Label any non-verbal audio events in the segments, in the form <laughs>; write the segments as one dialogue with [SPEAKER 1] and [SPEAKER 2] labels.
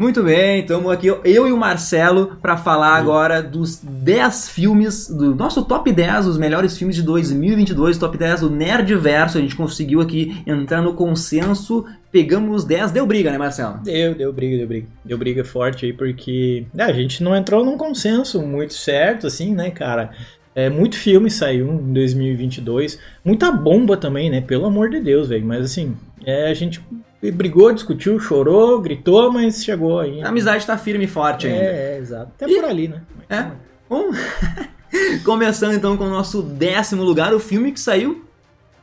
[SPEAKER 1] Muito bem, estamos aqui eu e o Marcelo para falar agora dos 10 filmes do nosso top 10, os melhores filmes de 2022, top 10 do Nerdverso. A gente conseguiu aqui entrar no consenso, pegamos os 10, deu briga, né, Marcelo?
[SPEAKER 2] Deu, deu briga, deu briga. Deu briga forte aí porque é, a gente não entrou num consenso muito certo assim, né, cara? É, muito filme saiu em 2022, muita bomba também, né? Pelo amor de Deus, velho. Mas assim, é, a gente brigou, discutiu, chorou, gritou, mas chegou aí.
[SPEAKER 1] A amizade tá firme e forte ainda.
[SPEAKER 2] É, é exato. Até e... por ali, né?
[SPEAKER 1] É. Bom, <laughs> começando então com o nosso décimo lugar, o filme que saiu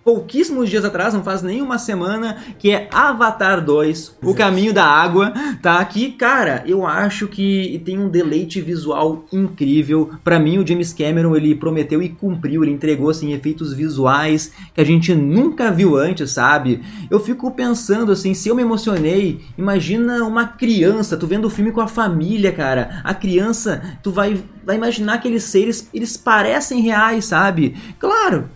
[SPEAKER 1] pouquíssimos dias atrás, não faz nem uma semana, que é Avatar 2, O Caminho da Água, tá? aqui, cara, eu acho que tem um deleite visual incrível. Para mim, o James Cameron, ele prometeu e cumpriu, ele entregou, assim, efeitos visuais que a gente nunca viu antes, sabe? Eu fico pensando, assim, se eu me emocionei, imagina uma criança, tu vendo o filme com a família, cara. A criança, tu vai, vai imaginar aqueles seres, eles parecem reais, sabe? Claro,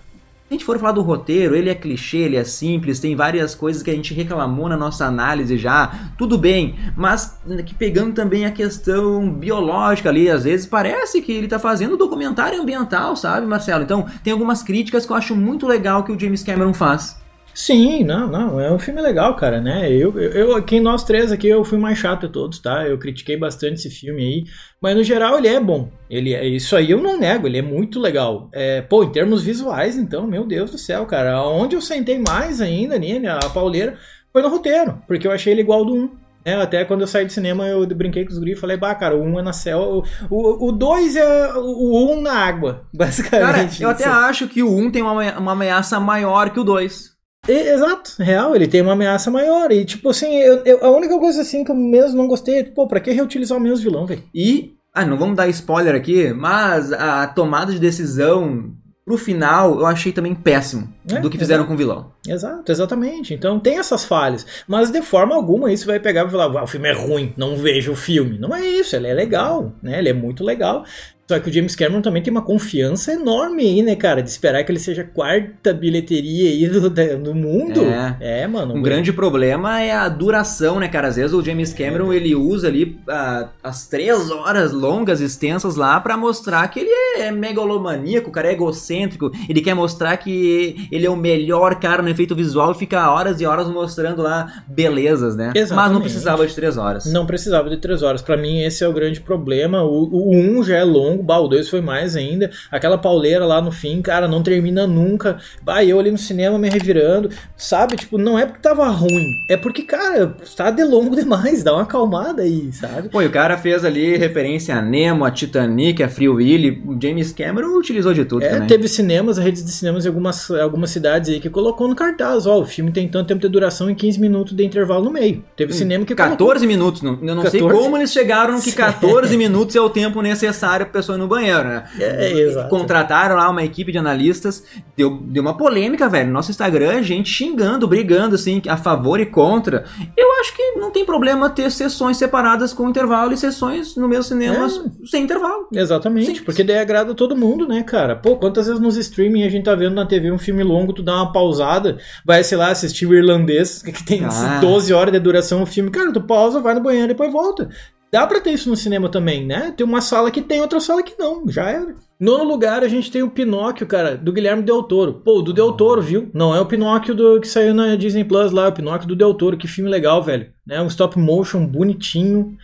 [SPEAKER 1] a gente for falar do roteiro, ele é clichê, ele é simples, tem várias coisas que a gente reclamou na nossa análise já, tudo bem, mas que pegando também a questão biológica ali, às vezes parece que ele está fazendo documentário ambiental, sabe, Marcelo? Então, tem algumas críticas que eu acho muito legal que o James Cameron faz.
[SPEAKER 2] Sim, não, não, é um filme legal, cara, né? Eu, eu, aqui nós três aqui, eu fui mais chato de todos, tá? Eu critiquei bastante esse filme aí, mas no geral ele é bom. Ele é, isso aí eu não nego, ele é muito legal. É, pô, em termos visuais, então, meu Deus do céu, cara, onde eu sentei mais ainda nele, a pauleira, foi no roteiro, porque eu achei ele igual do 1. É, até quando eu saí do cinema, eu brinquei com os gringos e falei, bah, cara, o 1 é na céu, o 2 é o 1 na água, <laughs> basicamente.
[SPEAKER 1] Cara, eu até acho que o 1 tem uma, uma ameaça maior que o 2.
[SPEAKER 2] Exato, real, ele tem uma ameaça maior. E, tipo assim, eu, eu, a única coisa assim que eu mesmo não gostei é, pô, pra que reutilizar o mesmo vilão, velho?
[SPEAKER 1] E, ah, não vamos dar spoiler aqui, mas a tomada de decisão pro final eu achei também péssimo é, do que fizeram com o vilão.
[SPEAKER 2] Exato, exatamente. Então tem essas falhas. Mas de forma alguma isso vai pegar e falar: ah, o filme é ruim, não vejo o filme. Não é isso, ele é legal, né? Ele é muito legal. Só que o James Cameron também tem uma confiança enorme aí, né, cara? De esperar que ele seja a quarta bilheteria aí do, do mundo.
[SPEAKER 1] É, é mano. Um grande problema é a duração, né, cara? Às vezes o James Cameron, é. ele usa ali uh, as três horas longas, extensas lá, para mostrar que ele é megalomaníaco, o cara é egocêntrico. Ele quer mostrar que ele é o melhor cara no efeito visual e fica horas e horas mostrando lá belezas, né? Exatamente. Mas não precisava de três horas.
[SPEAKER 2] Não precisava de três horas. para mim, esse é o grande problema. O, o um já é longo bah, o 2 foi mais ainda. Aquela pauleira lá no fim, cara, não termina nunca. Bah, eu ali no cinema me revirando, sabe? Tipo, não é porque tava ruim, é porque, cara, tá de longo demais, dá uma acalmada aí, sabe?
[SPEAKER 1] Pô, e o cara fez ali referência a Nemo, a Titanic, a Free Willy, o James Cameron utilizou de tudo
[SPEAKER 2] é,
[SPEAKER 1] também.
[SPEAKER 2] teve cinemas, redes de cinemas em algumas, algumas cidades aí que colocou no cartaz, ó, o filme tem tanto tempo de duração e 15 minutos de intervalo no meio. Teve hum, cinema que
[SPEAKER 1] 14 colocou... minutos, não, eu não 14... sei como eles chegaram que <laughs> 14 minutos é o tempo necessário pra pessoa no banheiro, né?
[SPEAKER 2] É, exato.
[SPEAKER 1] Contrataram lá uma equipe de analistas, deu, deu uma polêmica, velho. Nosso Instagram, gente xingando, brigando, assim, a favor e contra. Eu acho que não tem problema ter sessões separadas com intervalo e sessões no mesmo cinema é. sem intervalo.
[SPEAKER 2] Exatamente, Simples. porque daí agrada todo mundo, né, cara? Pô, quantas vezes nos streaming a gente tá vendo na TV um filme longo, tu dá uma pausada, vai, sei lá, assistir o irlandês, <laughs> que tem ah. 12 horas de duração o filme, cara, tu pausa, vai no banheiro e depois volta. Dá pra ter isso no cinema também, né? Tem uma sala que tem, outra sala que não, já era. Nono lugar, a gente tem o Pinóquio, cara, do Guilherme Del Toro. Pô, do Del Toro, viu? Não é o Pinóquio do, que saiu na Disney Plus lá, é o Pinóquio do Del Toro. Que filme legal, velho. Né? Um stop motion bonitinho,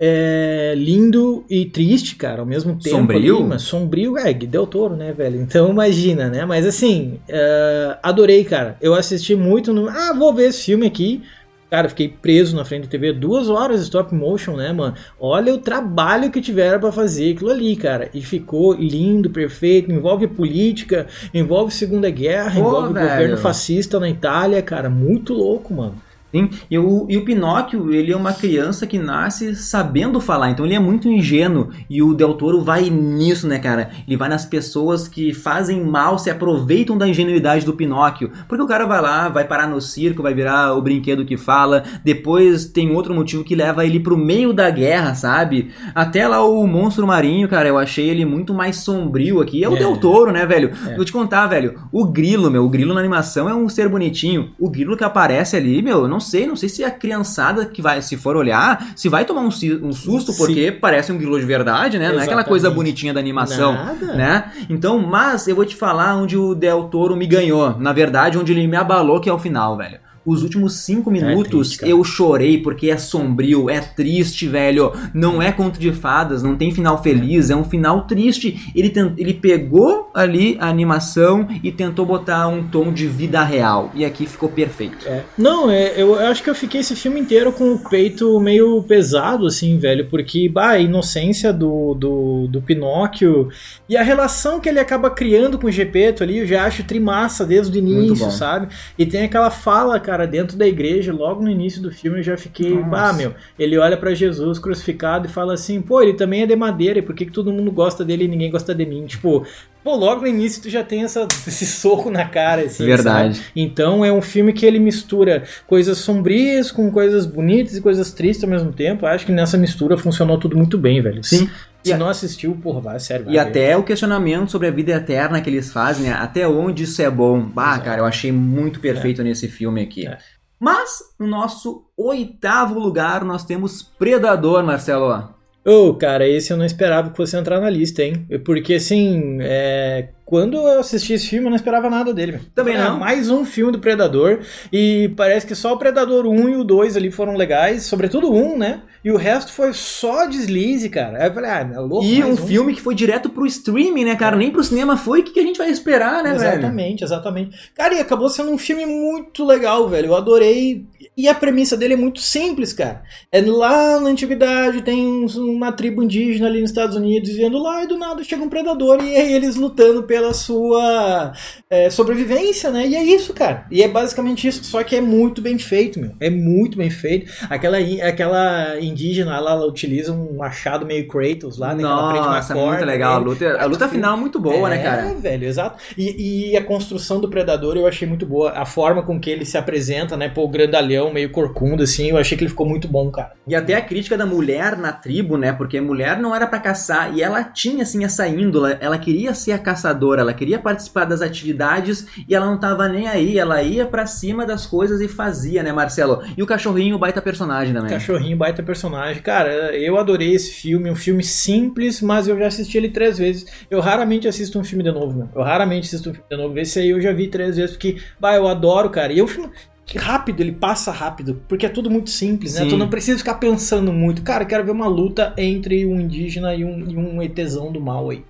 [SPEAKER 2] é, lindo e triste, cara, ao mesmo tempo.
[SPEAKER 1] Sombrio? Ali,
[SPEAKER 2] mas sombrio, é, Del Toro, né, velho? Então imagina, né? Mas assim, é, adorei, cara. Eu assisti muito no. Ah, vou ver esse filme aqui. Cara, fiquei preso na frente da TV duas horas stop motion, né, mano? Olha o trabalho que tiveram para fazer aquilo ali, cara. E ficou lindo, perfeito. Envolve política, envolve Segunda Guerra, Pô, envolve velho. governo fascista na Itália, cara. Muito louco, mano.
[SPEAKER 1] Sim, e o, e o Pinóquio, ele é uma criança que nasce sabendo falar, então ele é muito ingênuo. E o Del Toro vai nisso, né, cara? Ele vai nas pessoas que fazem mal, se aproveitam da ingenuidade do Pinóquio. Porque o cara vai lá, vai parar no circo, vai virar o brinquedo que fala. Depois tem outro motivo que leva ele pro meio da guerra, sabe? Até lá o Monstro Marinho, cara, eu achei ele muito mais sombrio aqui. É o é. Del Toro, né, velho? É. Vou te contar, velho. O Grilo, meu, o Grilo na animação é um ser bonitinho. O Grilo que aparece ali, meu, não sei, não sei se a criançada que vai, se for olhar, se vai tomar um, um susto, porque Sim. parece um grilo de verdade, né? Exatamente. Não é aquela coisa bonitinha da animação, Nada. né? Então, mas eu vou te falar onde o Del Toro me ganhou. Na verdade, onde ele me abalou, que é o final, velho. Os últimos cinco é minutos é triste, eu chorei porque é sombrio, é triste, velho. Não é conto de fadas, não tem final feliz, é um final triste. Ele, tent... ele pegou ali a animação e tentou botar um tom de vida real. E aqui ficou perfeito.
[SPEAKER 2] É. Não, é, eu acho que eu fiquei esse filme inteiro com o peito meio pesado, assim, velho. Porque, bah, a inocência do, do, do Pinóquio e a relação que ele acaba criando com o Gepeto ali, eu já acho trimassa desde o início, sabe? E tem aquela fala, cara cara, dentro da igreja, logo no início do filme, eu já fiquei, Nossa. ah, meu, ele olha para Jesus crucificado e fala assim, pô, ele também é de madeira, e por que, que todo mundo gosta dele e ninguém gosta de mim? Tipo, pô, logo no início tu já tem essa, <laughs> esse soco na cara, assim,
[SPEAKER 1] Verdade. Sabe?
[SPEAKER 2] Então é um filme que ele mistura coisas sombrias com coisas bonitas e coisas tristes ao mesmo tempo. Acho que nessa mistura funcionou tudo muito bem, velho.
[SPEAKER 1] Sim.
[SPEAKER 2] Se e não assistiu, porra, vai, sério. Vai
[SPEAKER 1] e ver. até o questionamento sobre a vida eterna que eles fazem, né? até onde isso é bom. Bah, Exato. cara, eu achei muito perfeito é. nesse filme aqui. É. Mas, no nosso oitavo lugar, nós temos Predador, Marcelo.
[SPEAKER 2] Ô, oh, cara, esse eu não esperava que fosse entrar na lista, hein? Porque, assim, é... quando eu assisti esse filme, eu não esperava nada dele.
[SPEAKER 1] Também não.
[SPEAKER 2] mais um filme do Predador. E parece que só o Predador 1 e o 2 ali foram legais. Sobretudo um, né? E o resto foi só deslize, cara. Aí eu falei, ah, é louco.
[SPEAKER 1] E um, um, filme que foi direto pro streaming, né, cara? Nem pro cinema foi. O que, que a gente vai esperar, né,
[SPEAKER 2] exatamente,
[SPEAKER 1] velho?
[SPEAKER 2] Exatamente, exatamente. Cara, e acabou sendo um filme muito legal, velho. Eu adorei e a premissa dele é muito simples, cara. É lá na antiguidade, tem uma tribo indígena ali nos Estados Unidos vivendo lá, e do nada chega um predador e é eles lutando pela sua é, sobrevivência, né? E é isso, cara. E é basicamente isso, só que é muito bem feito, meu. É muito bem feito. Aquela, aquela indígena lá, ela utiliza um machado meio Kratos lá, né?
[SPEAKER 1] Nossa, corda, muito legal. A luta, a luta final é muito boa, né, é, né, cara?
[SPEAKER 2] É, velho, exato. E, e a construção do predador eu achei muito boa. A forma com que ele se apresenta, né? Pô, o grandalhão meio corcunda, assim, eu achei que ele ficou muito bom, cara.
[SPEAKER 1] E até a crítica da mulher na tribo, né? Porque mulher não era para caçar e ela tinha, assim, essa índola, ela queria ser a caçadora, ela queria participar das atividades e ela não tava nem aí, ela ia para cima das coisas e fazia, né, Marcelo? E o cachorrinho, baita personagem também.
[SPEAKER 2] Cachorrinho, baita personagem. Cara, eu adorei esse filme, um filme simples, mas eu já assisti ele três vezes. Eu raramente assisto um filme de novo, meu. Eu raramente assisto um filme de novo. Esse aí eu já vi três vezes, porque, bah, eu adoro, cara. E o filme, que rápido, ele passa rápido, porque é tudo muito simples, né? Sim. Tu não precisa ficar pensando muito. Cara, quero ver uma luta entre um indígena e um, e um ETzão do mal aí.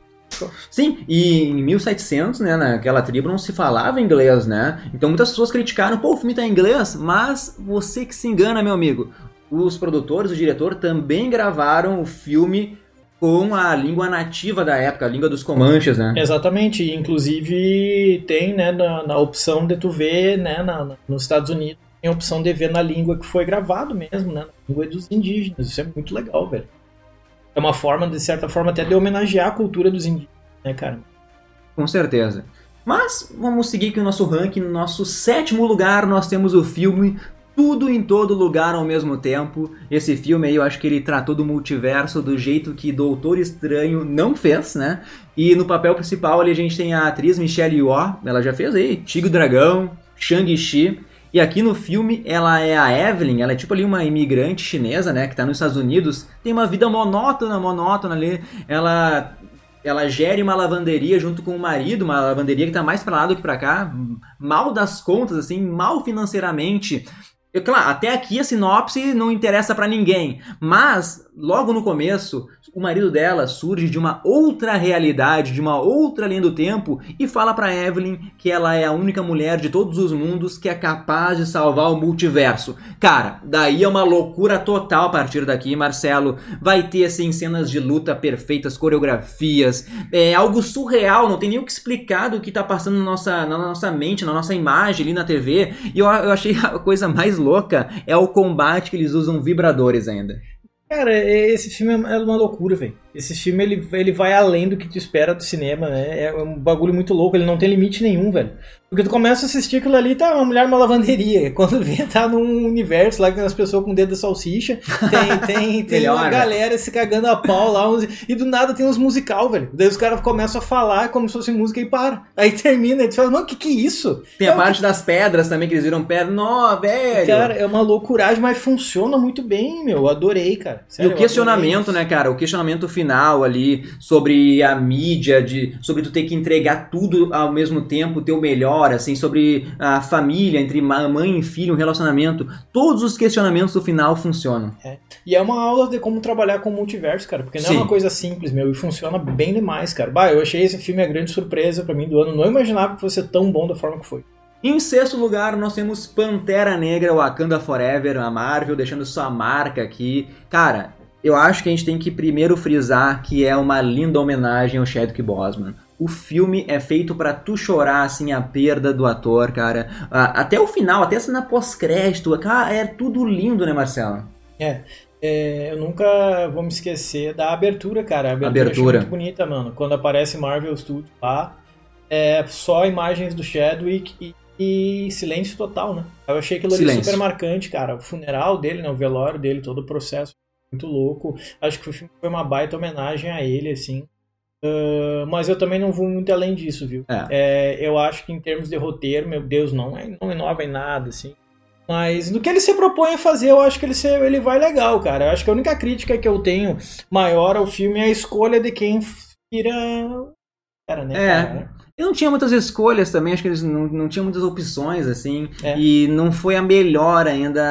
[SPEAKER 1] Sim, e em 1700, né, naquela tribo não se falava inglês, né? Então muitas pessoas criticaram, pô, o filme tá em inglês, mas você que se engana, meu amigo. Os produtores, o diretor também gravaram o filme com a língua nativa da época, a língua dos Comanches, né?
[SPEAKER 2] Exatamente, inclusive tem, né, na, na opção de tu ver, né, na, na, nos Estados Unidos, tem a opção de ver na língua que foi gravado mesmo, né, na língua dos indígenas, isso é muito legal, velho. É uma forma, de certa forma, até de homenagear a cultura dos indígenas, né, cara?
[SPEAKER 1] Com certeza. Mas vamos seguir aqui o nosso ranking. No nosso sétimo lugar, nós temos o filme tudo em todo lugar ao mesmo tempo. Esse filme aí eu acho que ele tratou do multiverso do jeito que Doutor Estranho não fez, né? E no papel principal ali a gente tem a atriz Michelle Yeoh, ela já fez aí Tigre Dragão, Shang-Chi. E aqui no filme ela é a Evelyn, ela é tipo ali uma imigrante chinesa, né, que tá nos Estados Unidos, tem uma vida monótona, monótona ali. Ela ela gere uma lavanderia junto com o marido, uma lavanderia que tá mais para lá do que para cá, mal das contas assim, mal financeiramente. Eu, claro, até aqui a sinopse não interessa para ninguém, mas logo no começo o marido dela surge de uma outra realidade, de uma outra linha do tempo e fala para Evelyn que ela é a única mulher de todos os mundos que é capaz de salvar o multiverso. Cara, daí é uma loucura total a partir daqui, Marcelo. Vai ter assim cenas de luta perfeitas, coreografias, é algo surreal, não tem nem o que explicar do que tá passando na nossa, na nossa mente, na nossa imagem ali na TV. E eu, eu achei a coisa mais louca é o combate que eles usam vibradores ainda.
[SPEAKER 2] Cara, esse filme é uma loucura, velho. Esse filme ele, ele vai além do que tu espera do cinema, né? É um bagulho muito louco, ele não tem limite nenhum, velho. Porque tu começa a assistir aquilo ali, tá uma mulher numa lavanderia. <laughs> Quando vê, tá num universo lá com as pessoas com o dedo de salsicha. Tem, tem, <laughs> tem uma galera se cagando a pau lá. Uns, e do nada tem uns musical, velho. Daí os caras começam a falar como se fosse música e para. Aí termina, e tu fala, mano, que que é isso?
[SPEAKER 1] Tem é a parte que... das pedras também, que eles viram pedra. Nó, velho!
[SPEAKER 2] Cara, é uma loucuragem, mas funciona muito bem, meu. Adorei, cara.
[SPEAKER 1] Sério, e o questionamento, né, cara? O questionamento final ali sobre a mídia, de, sobre tu ter que entregar tudo ao mesmo tempo, o teu melhor, assim, sobre a família, entre mãe e filho, um relacionamento. Todos os questionamentos do final funcionam.
[SPEAKER 2] É. E é uma aula de como trabalhar com o multiverso, cara, porque não Sim. é uma coisa simples, meu, e funciona bem demais, cara. Bah, eu achei esse filme a grande surpresa para mim do ano. Não imaginava que fosse tão bom da forma que foi.
[SPEAKER 1] Em sexto lugar, nós temos Pantera Negra, Wakanda Forever, a Marvel deixando sua marca aqui. Cara, eu acho que a gente tem que primeiro frisar que é uma linda homenagem ao Chadwick Boseman. O filme é feito para tu chorar, assim, a perda do ator, cara. até o final, até na pós-crédito. Cara, é tudo lindo, né, Marcelo?
[SPEAKER 2] É. é. eu nunca vou me esquecer da abertura, cara. A abertura, abertura. muito bonita, mano. Quando aparece Marvel Studios lá, é só imagens do Chadwick e, e silêncio total, né? Eu achei aquilo ali super marcante, cara. O funeral dele, né? O velório dele, todo o processo muito louco. Acho que o filme foi uma baita homenagem a ele, assim. Uh, mas eu também não vou muito além disso, viu? É. É, eu acho que em termos de roteiro, meu Deus, não, é, não inova em nada, assim. Mas no que ele se propõe a fazer, eu acho que ele, se, ele vai legal, cara. Eu acho que a única crítica que eu tenho maior ao filme é a escolha de quem vira.
[SPEAKER 1] Era, né? É. Cara? E não tinha muitas escolhas também, acho que eles não, não tinham muitas opções, assim. É. E não foi a melhor ainda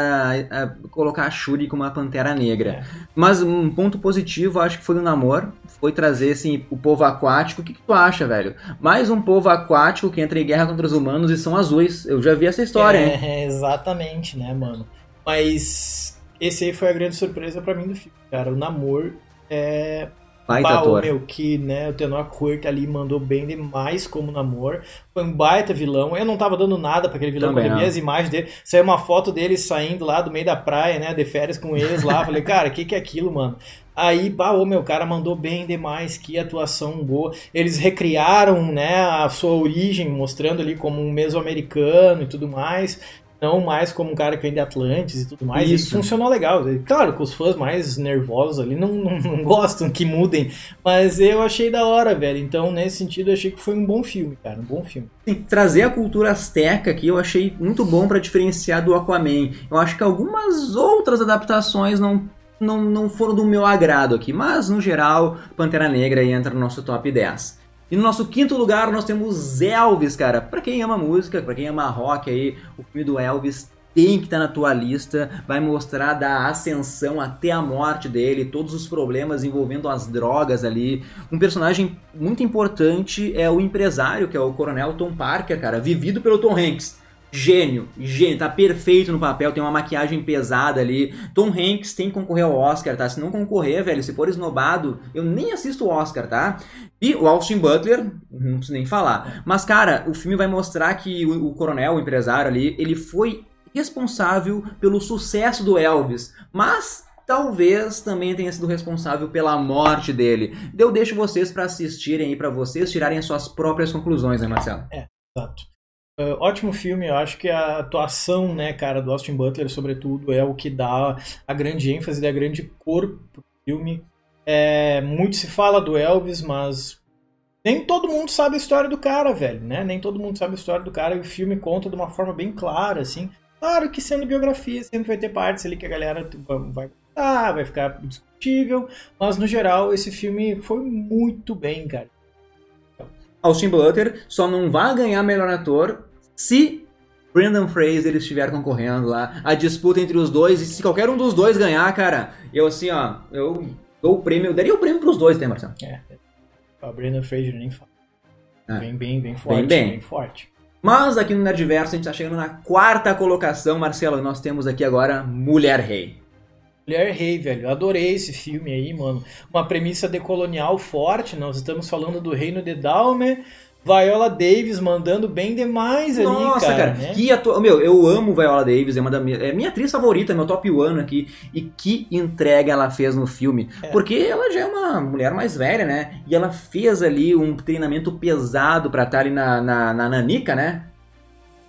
[SPEAKER 1] a, a colocar a Shuri como uma pantera negra. É. Mas um ponto positivo, acho que foi o namoro. Foi trazer, assim, o povo aquático. O que, que, tu acha, velho? Mais um povo aquático que entra em guerra contra os humanos e são azuis. Eu já vi essa história,
[SPEAKER 2] é, hein? exatamente, né, mano? Mas esse aí foi a grande surpresa para mim do filme, cara. O namoro é Baita ator. meu, que, né, o Tenor Curta ali mandou bem demais como namor. Foi um baita vilão. Eu não tava dando nada pra aquele vilão, Também quando eu vi as imagens dele. Saiu uma foto dele saindo lá do meio da praia, né, de férias com eles lá. <laughs> Falei, cara, o que que é aquilo, mano? Aí, bah, meu cara mandou bem demais, que atuação boa. Eles recriaram, né, a sua origem, mostrando ali como um meso-americano e tudo mais não mais como um cara que vem de Atlantis e tudo mais. Isso. E funcionou legal. Claro que os fãs mais nervosos ali não, não, não, <laughs> gostam que mudem, mas eu achei da hora, velho. Então, nesse sentido, eu achei que foi um bom filme, cara. Um bom filme.
[SPEAKER 1] Sim, trazer a cultura azteca aqui eu achei muito bom para diferenciar do Aquaman. Eu acho que algumas outras adaptações não não, não foram do meu agrado aqui, mas no geral, Pantera Negra entra no nosso top 10. E no nosso quinto lugar nós temos Elvis, cara. Pra quem ama música, pra quem ama rock aí, o filme do Elvis tem que estar tá na tua lista. Vai mostrar da ascensão até a morte dele, todos os problemas envolvendo as drogas ali. Um personagem muito importante é o empresário, que é o Coronel Tom Parker, cara, vivido pelo Tom Hanks. Gênio, gênio, tá perfeito no papel, tem uma maquiagem pesada ali. Tom Hanks tem que concorrer ao Oscar, tá? Se não concorrer, velho, se for esnobado, eu nem assisto o Oscar, tá? E o Austin Butler, não preciso nem falar. Mas, cara, o filme vai mostrar que o, o coronel, o empresário ali, ele foi responsável pelo sucesso do Elvis. Mas talvez também tenha sido responsável pela morte dele. Eu deixo vocês para assistirem e para vocês tirarem as suas próprias conclusões, né, Marcelo?
[SPEAKER 2] É, exato. Uh, ótimo filme, eu acho que a atuação, né, cara, do Austin Butler, sobretudo, é o que dá a grande ênfase, a grande cor pro filme. É, muito se fala do Elvis, mas nem todo mundo sabe a história do cara, velho, né? Nem todo mundo sabe a história do cara e o filme conta de uma forma bem clara, assim. Claro que sendo biografia, sempre vai ter partes ali que a galera vai gostar, vai ficar discutível, mas no geral esse filme foi muito bem, cara.
[SPEAKER 1] Austin Butler só não vai ganhar melhor ator se Brandon Fraser estiver concorrendo lá. A disputa entre os dois, e se qualquer um dos dois ganhar, cara, eu assim, ó, eu dou o prêmio, eu daria o prêmio pros dois, né, Marcelo? É.
[SPEAKER 2] O Brandon Fraser nem fala. É. Bem, bem, bem forte. Bem, bem. bem forte.
[SPEAKER 1] Mas aqui no Nerdverso a gente tá chegando na quarta colocação, Marcelo. Nós temos aqui agora Mulher Rei.
[SPEAKER 2] Mulher Rei, velho. Adorei esse filme aí, mano. Uma premissa decolonial forte. Nós estamos falando do reino de Dalmer, Viola Davis mandando bem demais ali,
[SPEAKER 1] Nossa,
[SPEAKER 2] cara.
[SPEAKER 1] cara,
[SPEAKER 2] né?
[SPEAKER 1] que atua... Meu, eu amo Viola Davis, é uma da minha, é minha atriz favorita, meu top one aqui. E que entrega ela fez no filme.
[SPEAKER 2] É.
[SPEAKER 1] Porque ela já é uma mulher mais velha, né? E ela fez ali um treinamento pesado pra estar ali na, na, na Nanica, né?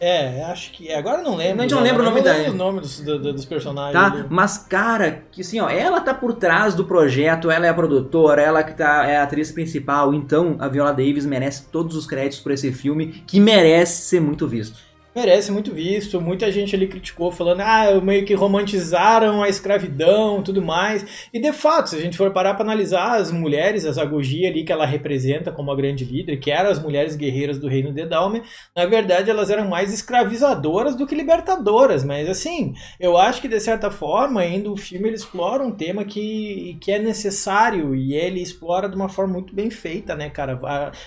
[SPEAKER 2] É, acho que. Agora eu não lembro.
[SPEAKER 1] A gente não lembra o nome
[SPEAKER 2] não
[SPEAKER 1] da-
[SPEAKER 2] lembro o nome dos, do- do- dos personagens.
[SPEAKER 1] Tá? Mas, cara, que assim, ó, ela tá por trás do projeto, ela é a produtora, ela que tá, é a atriz principal, então a Viola Davis merece todos os créditos por esse filme, que merece ser muito visto.
[SPEAKER 2] Merece muito visto, muita gente ali criticou, falando, ah, meio que romantizaram a escravidão tudo mais. E de fato, se a gente for parar para analisar as mulheres, as Agogia ali que ela representa como a grande líder, que eram as mulheres guerreiras do reino de Dalme, na verdade elas eram mais escravizadoras do que libertadoras. Mas assim, eu acho que de certa forma, ainda o filme ele explora um tema que, que é necessário e ele explora de uma forma muito bem feita, né, cara?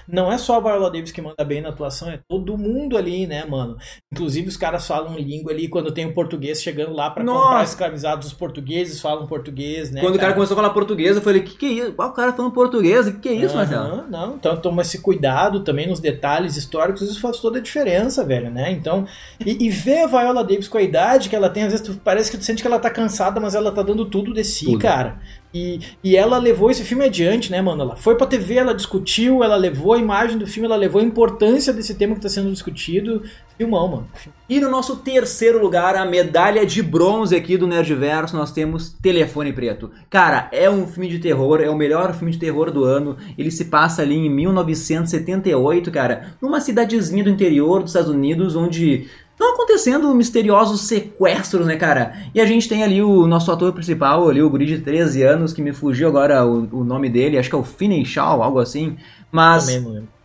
[SPEAKER 2] Não é só a Viola Davis que manda bem na atuação, é todo mundo ali, né, mano? Inclusive, os caras falam língua ali quando tem um português chegando lá pra
[SPEAKER 1] Nossa!
[SPEAKER 2] comprar escravizados. Os portugueses falam português, né?
[SPEAKER 1] Quando o cara começou a falar português, eu falei, que que é isso? Ah, o cara falando português, que que é isso, Marcelo?
[SPEAKER 2] Aham, Não, então toma esse cuidado também nos detalhes históricos, isso faz toda a diferença, velho, né? Então, e, e ver a Viola Davis com a idade que ela tem, às vezes tu, parece que tu sente que ela tá cansada, mas ela tá dando tudo de si,
[SPEAKER 1] Tudo.
[SPEAKER 2] cara. E, e ela levou esse filme adiante, né, mano? Ela foi pra TV, ela discutiu, ela levou a imagem do filme, ela levou a importância desse tema que tá sendo discutido. Filmão, mano.
[SPEAKER 1] E no nosso terceiro lugar, a medalha de bronze aqui do Nerdverso, nós temos Telefone Preto. Cara, é um filme de terror, é o melhor filme de terror do ano. Ele se passa ali em 1978, cara, numa cidadezinha do interior dos Estados Unidos, onde estão acontecendo misteriosos sequestros, né, cara? E a gente tem ali o nosso ator principal, ali, o guri de 13 anos, que me fugiu agora o, o nome dele, acho que é o Finney Shaw, algo assim. Mas
[SPEAKER 2] Também não lembro.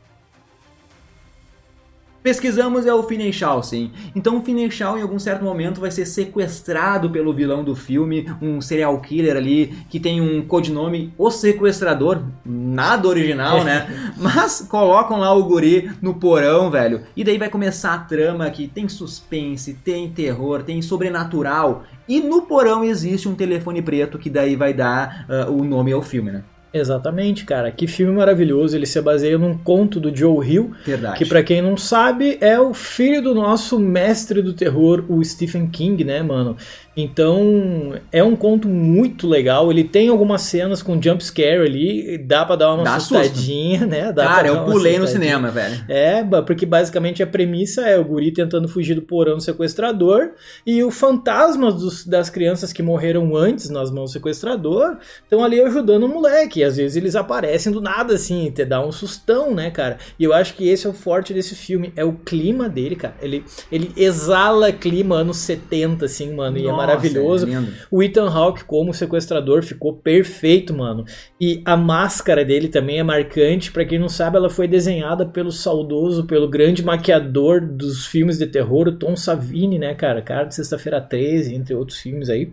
[SPEAKER 1] Pesquisamos é o Finney Shaw, sim. Então o Finney Shaw em algum certo momento vai ser sequestrado pelo vilão do filme, um serial killer ali que tem um codinome O Sequestrador, nada original, né? <laughs> Mas colocam lá o guri no porão, velho. E daí vai começar a trama que tem suspense, tem terror, tem sobrenatural. E no porão existe um telefone preto que daí vai dar ah, o nome ao filme, né?
[SPEAKER 2] Exatamente, cara. Que filme maravilhoso. Ele se baseia num conto do Joe Hill,
[SPEAKER 1] Verdade.
[SPEAKER 2] que pra quem não sabe é o filho do nosso mestre do terror, o Stephen King, né, mano? Então, é um conto muito legal. Ele tem algumas cenas com jump scare ali, dá pra dar uma
[SPEAKER 1] Dá
[SPEAKER 2] assustadinha, né? Dá
[SPEAKER 1] Cara, eu pulei no cinema, velho.
[SPEAKER 2] É, porque basicamente a premissa é o guri tentando fugir do porão do sequestrador e o fantasma dos- das crianças que morreram antes nas mãos do sequestrador estão ali ajudando o moleque. E às vezes eles aparecem do nada, assim, te dá um sustão, né, cara? E eu acho que esse é o forte desse filme, é o clima dele, cara. Ele, ele exala clima anos 70, assim, mano, e é
[SPEAKER 1] Nossa,
[SPEAKER 2] maravilhoso.
[SPEAKER 1] é.
[SPEAKER 2] O Ethan Hawke como sequestrador ficou perfeito, mano. E a máscara dele também é marcante. Pra quem não sabe, ela foi desenhada pelo saudoso, pelo grande maquiador dos filmes de terror, o Tom Savini, né, cara? Cara de Sexta-feira 13, entre outros filmes aí.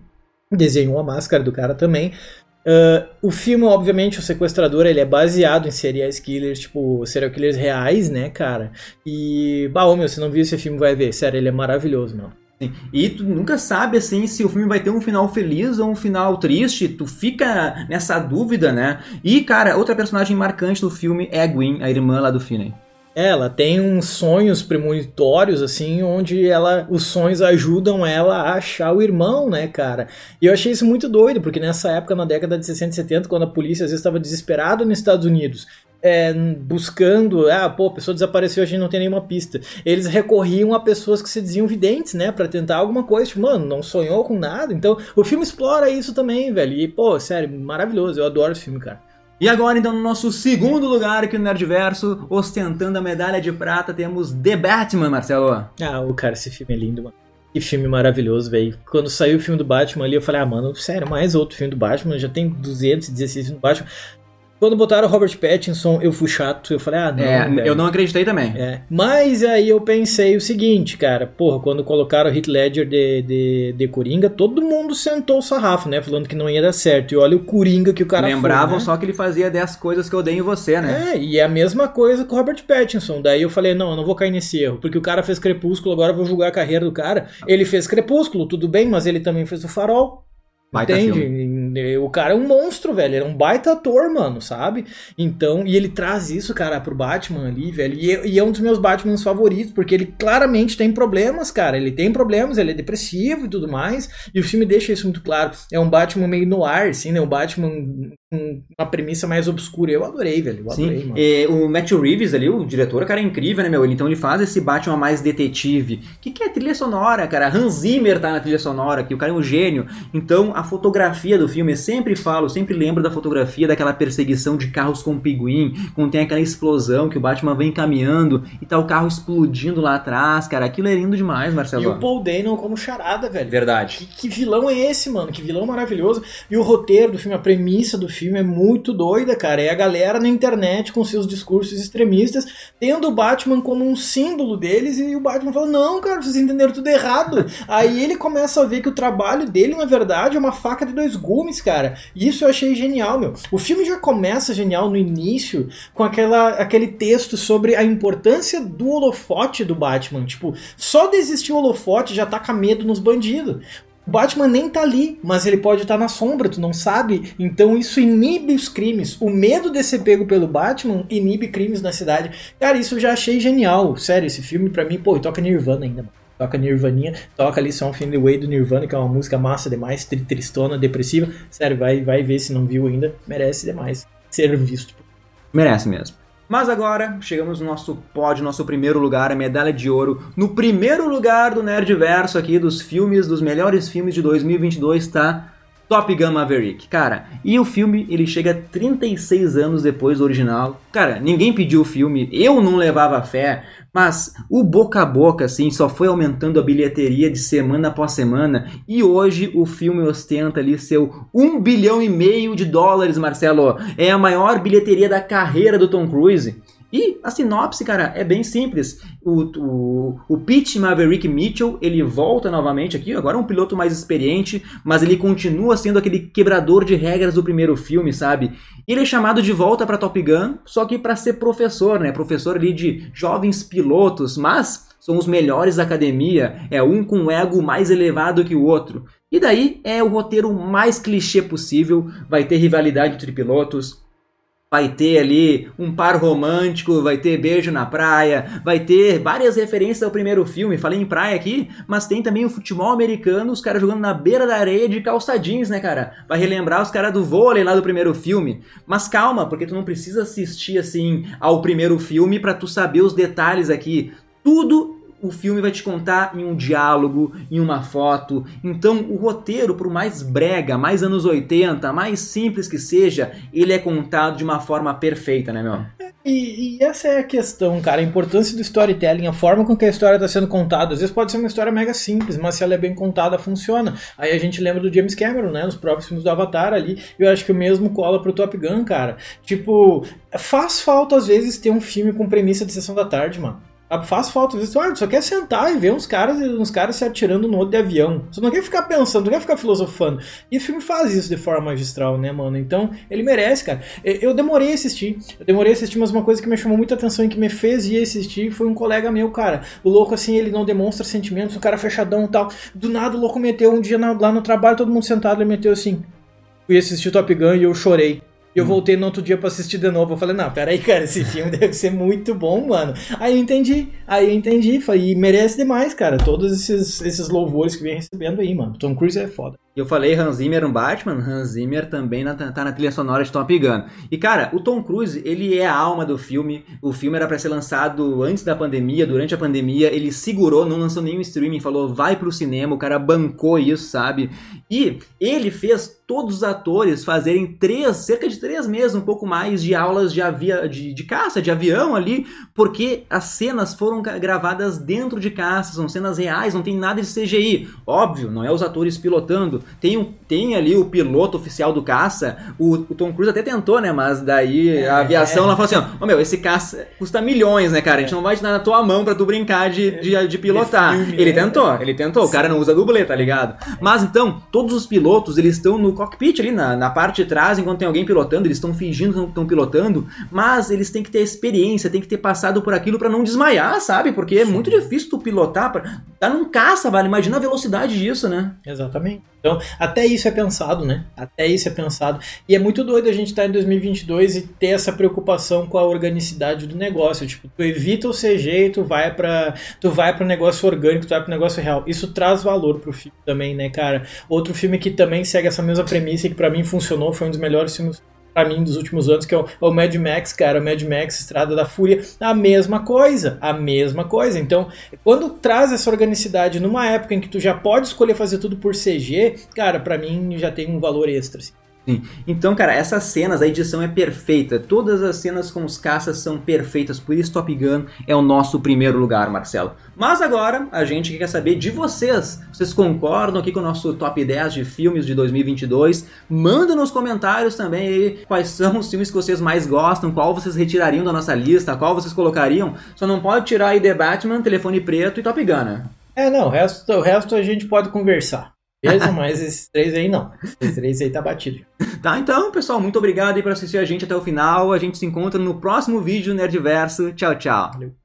[SPEAKER 2] Desenhou a máscara do cara também. Ah, o filme, obviamente, o sequestrador, ele é baseado em serial killers, tipo, serial killers reais, né, cara? E, bah, ô, meu, se não viu esse filme, vai ver. Sério, ele é maravilhoso.
[SPEAKER 1] Sim. E tu nunca sabe assim se o filme vai ter um final feliz ou um final triste, tu fica nessa dúvida, né? E cara, outra personagem marcante do filme é a Gwen, a irmã lá do Finney.
[SPEAKER 2] Ela tem uns sonhos premonitórios, assim, onde ela, os sonhos ajudam ela a achar o irmão, né, cara? E eu achei isso muito doido, porque nessa época, na década de 60 e 70, quando a polícia às vezes estava desesperada nos Estados Unidos, é, buscando, ah, pô, a pessoa desapareceu, a gente não tem nenhuma pista. Eles recorriam a pessoas que se diziam videntes, né, Pra tentar alguma coisa, tipo, mano, não sonhou com nada. Então, o filme explora isso também, velho. E, pô, sério, maravilhoso, eu adoro esse filme, cara.
[SPEAKER 1] E agora, então, no nosso segundo lugar aqui no Nerdverso, ostentando a medalha de prata, temos The Batman, Marcelo.
[SPEAKER 2] Ah, o cara, esse filme é lindo, mano. Que filme maravilhoso, velho. Quando saiu o filme do Batman ali, eu falei, ah, mano, sério, mais outro filme do Batman, já tem 216 filmes do Batman. Quando botaram o Robert Pattinson, eu fui chato, eu falei, ah, não,
[SPEAKER 1] é,
[SPEAKER 2] velho.
[SPEAKER 1] eu não acreditei também.
[SPEAKER 2] É. Mas aí eu pensei o seguinte, cara, porra, quando colocaram o Heath Ledger de, de, de Coringa, todo mundo sentou o sarrafo, né? Falando que não ia dar certo. E olha o Coringa que o cara
[SPEAKER 1] Lembravam
[SPEAKER 2] foi, né?
[SPEAKER 1] só que ele fazia 10 coisas que eu odeio em você, né?
[SPEAKER 2] É, e é a mesma coisa com o Robert Pattinson. Daí eu falei, não, eu não vou cair nesse erro, porque o cara fez Crepúsculo, agora eu vou julgar a carreira do cara. Ele fez Crepúsculo, tudo bem, mas ele também fez o Farol.
[SPEAKER 1] Baita
[SPEAKER 2] Entende?
[SPEAKER 1] filme.
[SPEAKER 2] O cara é um monstro, velho. Ele é um baita ator, mano, sabe? Então, e ele traz isso, cara, pro Batman ali, velho. E, é- e é um dos meus Batmans favoritos, porque ele claramente tem problemas, cara. Ele tem problemas, ele é depressivo e tudo mais. E o filme deixa isso muito claro. É um Batman meio no ar, assim, né? Um Batman uma premissa mais obscura. Eu adorei, velho. Eu adorei,
[SPEAKER 1] Sim,
[SPEAKER 2] mano.
[SPEAKER 1] é, o Matthew Reeves ali, o diretor, cara, é incrível, né, meu? Ele, então ele faz esse Batman mais detetive. O que, que é trilha sonora, cara? Hans Zimmer tá na trilha sonora aqui, o cara é um gênio. Então, a fotografia do filme, eu sempre falo, sempre lembro da fotografia daquela perseguição de carros com pinguim, quando tem aquela explosão que o Batman vem caminhando e tá o carro explodindo lá atrás, cara. Aquilo é lindo demais, Marcelo.
[SPEAKER 2] E o Paul Dano como charada, velho.
[SPEAKER 1] Verdade.
[SPEAKER 2] Que, que vilão é esse, mano? Que vilão maravilhoso. E o roteiro do filme, a premissa do filme é muito doida, cara. É a galera na internet com seus discursos extremistas, tendo o Batman como um símbolo deles, e o Batman fala: Não, cara, vocês entenderam tudo errado. <laughs> Aí ele começa a ver que o trabalho dele, na verdade, é uma faca de dois gumes, cara. E isso eu achei genial, meu. O filme já começa genial no início, com aquela, aquele texto sobre a importância do holofote do Batman. Tipo, só de existir o holofote já taca medo nos bandidos. O Batman nem tá ali, mas ele pode estar na sombra, tu não sabe? Então isso inibe os crimes. O medo de ser pego pelo Batman inibe crimes na cidade. Cara, isso eu já achei genial. Sério, esse filme pra mim, pô, e toca Nirvana ainda, mano. Toca Nirvaninha, toca ali Something in the Way do Nirvana, que é uma música massa demais, tri- tristona, depressiva. Sério, vai, vai ver se não viu ainda, merece demais ser visto.
[SPEAKER 1] Merece mesmo. Mas agora chegamos no nosso pódio, nosso primeiro lugar, a medalha de ouro. No primeiro lugar do Nerdverso aqui, dos filmes, dos melhores filmes de 2022, tá Top Gun Maverick. Cara, e o filme, ele chega 36 anos depois do original. Cara, ninguém pediu o filme, eu não levava fé, mas o boca a boca, assim, só foi aumentando a bilheteria de semana após semana. E hoje o filme ostenta ali seu 1 bilhão e meio de dólares, Marcelo. É a maior bilheteria da carreira do Tom Cruise. E a sinopse, cara, é bem simples. O, o, o Pete Maverick Mitchell, ele volta novamente aqui, agora é um piloto mais experiente, mas ele continua sendo aquele quebrador de regras do primeiro filme, sabe? Ele é chamado de volta para Top Gun, só que para ser professor, né? Professor ali de jovens pilotos, mas são os melhores da academia, é um com um ego mais elevado que o outro. E daí é o roteiro mais clichê possível, vai ter rivalidade entre pilotos, vai ter ali um par romântico, vai ter beijo na praia, vai ter várias referências ao primeiro filme. Falei em praia aqui, mas tem também o futebol americano, os caras jogando na beira da areia de calça jeans, né, cara? Vai relembrar os caras do vôlei lá do primeiro filme. Mas calma, porque tu não precisa assistir assim ao primeiro filme para tu saber os detalhes aqui. Tudo o filme vai te contar em um diálogo, em uma foto. Então, o roteiro, por mais brega, mais anos 80, mais simples que seja, ele é contado de uma forma perfeita, né, meu?
[SPEAKER 2] E, e essa é a questão, cara, a importância do storytelling, a forma com que a história está sendo contada. Às vezes pode ser uma história mega simples, mas se ela é bem contada, funciona. Aí a gente lembra do James Cameron, né, nos próprios filmes do Avatar ali, eu acho que o mesmo cola pro Top Gun, cara. Tipo, faz falta às vezes ter um filme com premissa de sessão da tarde, mano. Sabe, Faz falta, tu, ah, só quer sentar e ver uns caras, uns caras se atirando no outro de avião. Você não quer ficar pensando, não quer ficar filosofando. E o filme faz isso de forma magistral, né, mano? Então, ele merece, cara. Eu demorei a assistir. Eu demorei a assistir, mas uma coisa que me chamou muita atenção e que me fez ir assistir foi um colega meu, cara. O louco, assim, ele não demonstra sentimentos, o cara fechadão e tal. Do nada, o louco meteu um dia lá no trabalho, todo mundo sentado, ele meteu assim. Fui assistir Top Gun e eu chorei. E eu voltei no outro dia pra assistir de novo. Eu falei, não, peraí, cara, esse <laughs> filme deve ser muito bom, mano. Aí eu entendi, aí eu entendi. Falei, e merece demais, cara, todos esses, esses louvores que vem recebendo aí, mano. Tom Cruise é foda.
[SPEAKER 1] Eu falei Hans Zimmer um Batman, Hans Zimmer também na- tá na trilha sonora de Top Gun. E cara, o Tom Cruise, ele é a alma do filme. O filme era pra ser lançado antes da pandemia, durante a pandemia, ele segurou, não lançou nenhum streaming, falou vai pro cinema, o cara bancou isso, sabe? E ele fez todos os atores fazerem três, cerca de três meses, um pouco mais de aulas de, avia, de, de caça, de avião ali, porque as cenas foram gravadas dentro de caça, são cenas reais, não tem nada de CGI. Óbvio, não é os atores pilotando. Tem, um, tem ali o piloto oficial do caça, o, o Tom Cruise até tentou, né? Mas daí a aviação lá falou assim: ó, "Ô, meu, esse caça custa milhões, né, cara? A gente não vai te dar na tua mão pra tu brincar de, de, de pilotar.
[SPEAKER 2] filme,
[SPEAKER 1] ele
[SPEAKER 2] né?
[SPEAKER 1] tentou, ele tentou. O cara não usa dublê, tá ligado? Mas então, todos os pilotos eles estão no cockpit ali na, na parte de trás, enquanto tem alguém pilotando, eles estão fingindo que estão pilotando, mas eles têm que ter experiência, têm que ter passado por aquilo para não desmaiar, sabe? Porque é muito difícil tu pilotar, pra, tá num caça, vale, imagina a velocidade disso, né?
[SPEAKER 2] Exatamente. Então, até isso é pensado, né? Até isso é pensado. E é muito doido a gente estar tá em 2022 e ter essa preocupação com a organicidade do negócio. Tipo, tu evita o CG tu vai para tu vai para negócio orgânico, tu vai para negócio real. Isso traz valor pro filme também, né, cara? Outro filme que também segue essa mesma premissa e que para mim funcionou, foi um dos melhores filmes para mim dos últimos anos, que é o, é o, Mad Max, cara, o Mad Max Estrada da Fúria, a mesma coisa, a mesma coisa. Então, quando traz essa organicidade numa época em que tu já pode escolher fazer tudo por CG, cara, para mim já tem um valor extra. Assim.
[SPEAKER 1] Sim. Então, cara, essas cenas, a edição é perfeita. Todas as cenas com os caças são perfeitas. Por isso, Top Gun é o nosso primeiro lugar, Marcelo. Mas agora, a gente quer saber de vocês. Vocês concordam aqui com o nosso top 10 de filmes de 2022? Manda nos comentários também aí quais são os filmes que vocês mais gostam, qual vocês retirariam da nossa lista, qual vocês colocariam. Só não pode tirar aí The Batman, Telefone Preto e Top Gun, né?
[SPEAKER 2] É, não, o resto, o resto a gente pode conversar. Beleza? Mas esses três aí não. Esses três aí tá batido.
[SPEAKER 1] Tá, então, pessoal, muito obrigado aí por assistir a gente até o final. A gente se encontra no próximo vídeo Nerdverso. Tchau, tchau. Valeu.